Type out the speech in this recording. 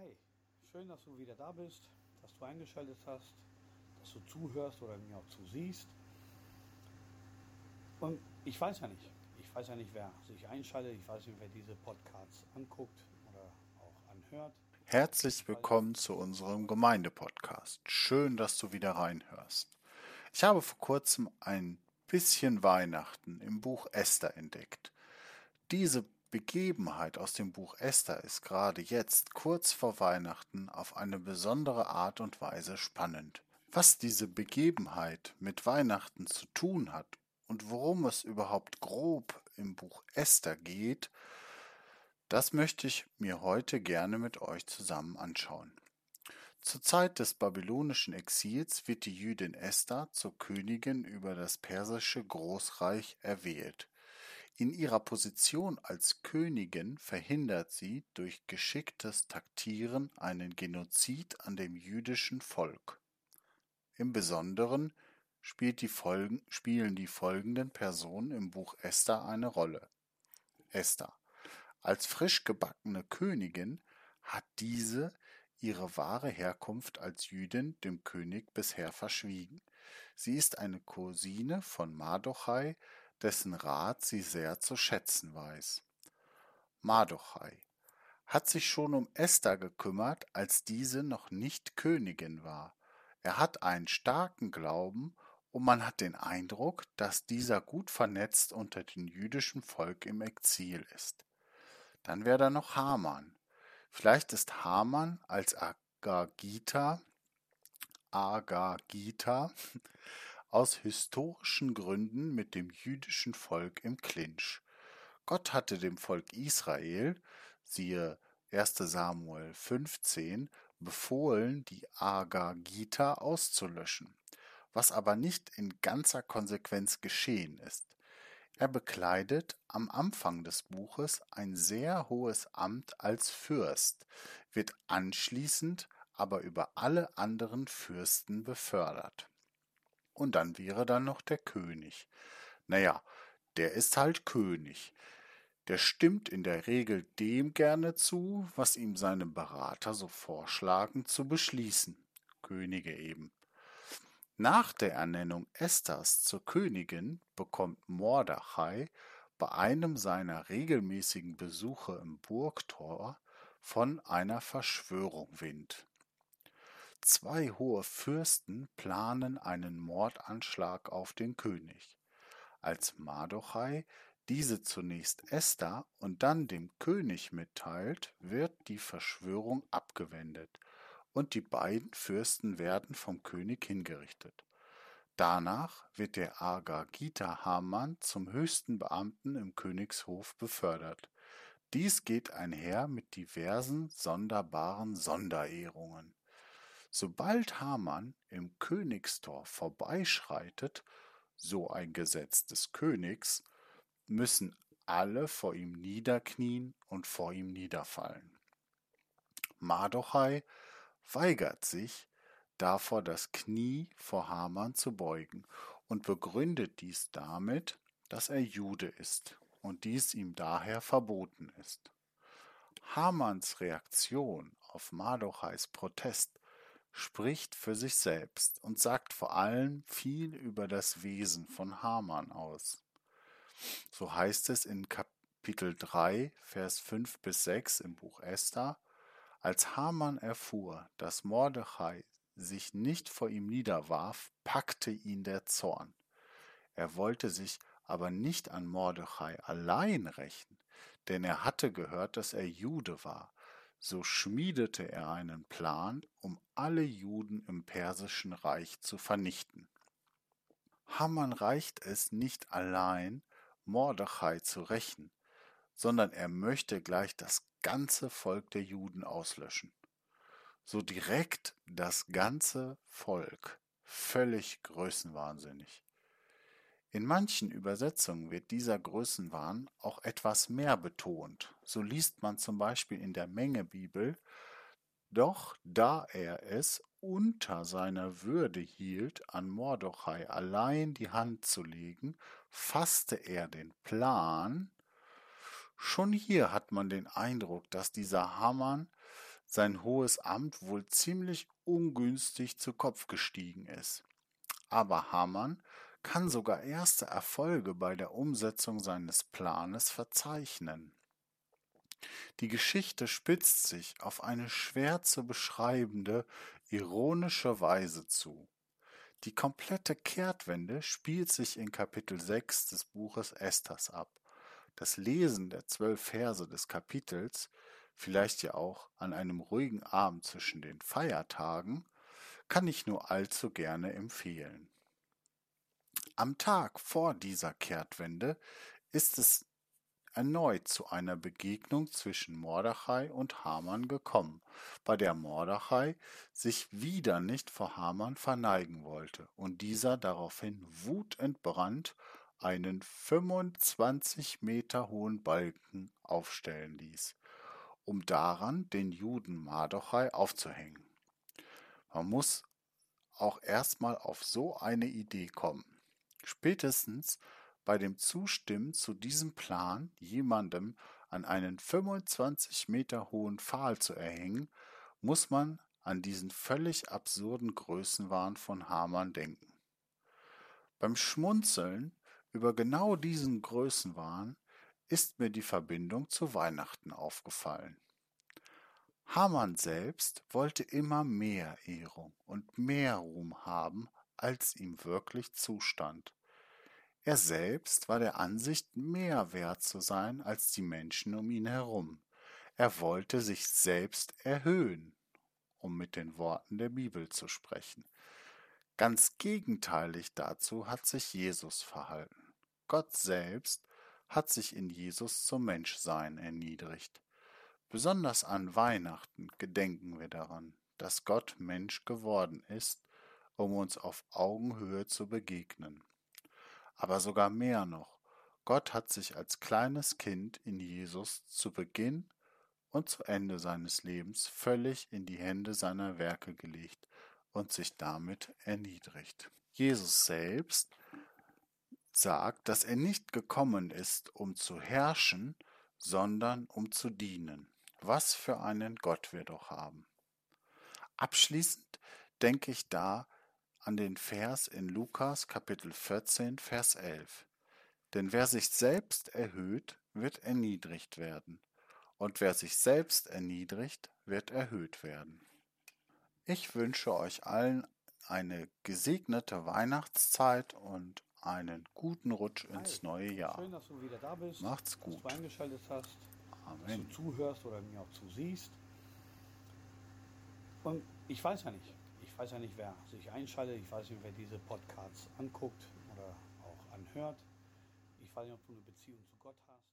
Hi, schön, dass du wieder da bist, dass du eingeschaltet hast, dass du zuhörst oder mir auch zusiehst. Und ich weiß ja nicht, ich weiß ja nicht, wer sich einschaltet, ich weiß nicht, wer diese Podcasts anguckt oder auch anhört. Herzlich willkommen zu unserem Gemeindepodcast. Schön, dass du wieder reinhörst. Ich habe vor kurzem ein bisschen Weihnachten im Buch Esther entdeckt. Diese Begebenheit aus dem Buch Esther ist gerade jetzt, kurz vor Weihnachten, auf eine besondere Art und Weise spannend. Was diese Begebenheit mit Weihnachten zu tun hat und worum es überhaupt grob im Buch Esther geht, das möchte ich mir heute gerne mit euch zusammen anschauen. Zur Zeit des babylonischen Exils wird die Jüdin Esther zur Königin über das persische Großreich erwählt. In ihrer Position als Königin verhindert sie durch geschicktes Taktieren einen Genozid an dem jüdischen Volk. Im Besonderen spielen die folgenden Personen im Buch Esther eine Rolle. Esther. Als frisch gebackene Königin hat diese ihre wahre Herkunft als Jüdin dem König bisher verschwiegen. Sie ist eine Cousine von Mardochai, dessen Rat sie sehr zu schätzen weiß. Mardochai hat sich schon um Esther gekümmert, als diese noch nicht Königin war. Er hat einen starken Glauben und man hat den Eindruck, dass dieser gut vernetzt unter dem jüdischen Volk im Exil ist. Dann wäre da noch Haman. Vielleicht ist Haman als Agagita, Agagita aus historischen Gründen mit dem jüdischen Volk im Clinch. Gott hatte dem Volk Israel, siehe 1 Samuel 15, befohlen, die Agagita auszulöschen, was aber nicht in ganzer Konsequenz geschehen ist. Er bekleidet am Anfang des Buches ein sehr hohes Amt als Fürst, wird anschließend aber über alle anderen Fürsten befördert. Und dann wäre dann noch der König. Naja, der ist halt König. Der stimmt in der Regel dem gerne zu, was ihm seine Berater so vorschlagen zu beschließen. Könige eben. Nach der Ernennung Esthers zur Königin bekommt Mordechai bei einem seiner regelmäßigen Besuche im Burgtor von einer Verschwörung Wind. Zwei hohe Fürsten planen einen Mordanschlag auf den König. Als Mardochai diese zunächst Esther und dann dem König mitteilt, wird die Verschwörung abgewendet und die beiden Fürsten werden vom König hingerichtet. Danach wird der Agagita Haman zum höchsten Beamten im Königshof befördert. Dies geht einher mit diversen sonderbaren Sonderehrungen. Sobald Haman im Königstor vorbeischreitet, so ein Gesetz des Königs, müssen alle vor ihm niederknien und vor ihm niederfallen. Mardochai weigert sich, davor das Knie vor Haman zu beugen und begründet dies damit, dass er Jude ist und dies ihm daher verboten ist. Hamans Reaktion auf Mardochais Protest spricht für sich selbst und sagt vor allem viel über das Wesen von Haman aus. So heißt es in Kapitel 3, Vers 5 bis 6 im Buch Esther, als Haman erfuhr, dass Mordechai sich nicht vor ihm niederwarf, packte ihn der Zorn. Er wollte sich aber nicht an Mordechai allein rächen, denn er hatte gehört, dass er Jude war so schmiedete er einen Plan, um alle Juden im persischen Reich zu vernichten. Haman reicht es nicht allein, Mordechai zu rächen, sondern er möchte gleich das ganze Volk der Juden auslöschen. So direkt das ganze Volk, völlig größenwahnsinnig. In manchen Übersetzungen wird dieser Größenwahn auch etwas mehr betont. So liest man zum Beispiel in der Mengebibel, doch da er es unter seiner Würde hielt, an Mordochai allein die Hand zu legen, fasste er den Plan. Schon hier hat man den Eindruck, dass dieser Hamann sein hohes Amt wohl ziemlich ungünstig zu Kopf gestiegen ist. Aber Hamann kann sogar erste Erfolge bei der Umsetzung seines Planes verzeichnen. Die Geschichte spitzt sich auf eine schwer zu beschreibende, ironische Weise zu. Die komplette Kehrtwende spielt sich in Kapitel 6 des Buches Esthers ab. Das Lesen der zwölf Verse des Kapitels, vielleicht ja auch an einem ruhigen Abend zwischen den Feiertagen, kann ich nur allzu gerne empfehlen. Am Tag vor dieser Kehrtwende ist es erneut zu einer Begegnung zwischen Mordechai und Haman gekommen, bei der Mordechai sich wieder nicht vor Haman verneigen wollte und dieser daraufhin wutentbrannt einen 25 Meter hohen Balken aufstellen ließ, um daran den Juden Mardochai aufzuhängen. Man muss auch erstmal auf so eine Idee kommen. Spätestens bei dem Zustimmen zu diesem Plan, jemandem an einen 25 Meter hohen Pfahl zu erhängen, muss man an diesen völlig absurden Größenwahn von Hamann denken. Beim Schmunzeln über genau diesen Größenwahn ist mir die Verbindung zu Weihnachten aufgefallen. Hamann selbst wollte immer mehr Ehrung und mehr Ruhm haben, als ihm wirklich zustand. Er selbst war der Ansicht, mehr wert zu sein als die Menschen um ihn herum. Er wollte sich selbst erhöhen, um mit den Worten der Bibel zu sprechen. Ganz gegenteilig dazu hat sich Jesus verhalten. Gott selbst hat sich in Jesus zum Menschsein erniedrigt. Besonders an Weihnachten gedenken wir daran, dass Gott Mensch geworden ist, um uns auf Augenhöhe zu begegnen aber sogar mehr noch. Gott hat sich als kleines Kind in Jesus zu Beginn und zu Ende seines Lebens völlig in die Hände seiner Werke gelegt und sich damit erniedrigt. Jesus selbst sagt, dass er nicht gekommen ist, um zu herrschen, sondern um zu dienen. Was für einen Gott wir doch haben. Abschließend denke ich da an den Vers in Lukas Kapitel 14, Vers 11. Denn wer sich selbst erhöht, wird erniedrigt werden, und wer sich selbst erniedrigt, wird erhöht werden. Ich wünsche euch allen eine gesegnete Weihnachtszeit und einen guten Rutsch ins neue Jahr. Schön, dass du wieder da bist. Macht's gut. Dass du eingeschaltet hast. Amen. Dass du zuhörst oder mir auch zusiehst. Und ich weiß ja nicht, ich weiß ja nicht, wer sich einschaltet, ich weiß nicht, wer diese Podcasts anguckt oder auch anhört. Ich weiß nicht, ob du eine Beziehung zu Gott hast.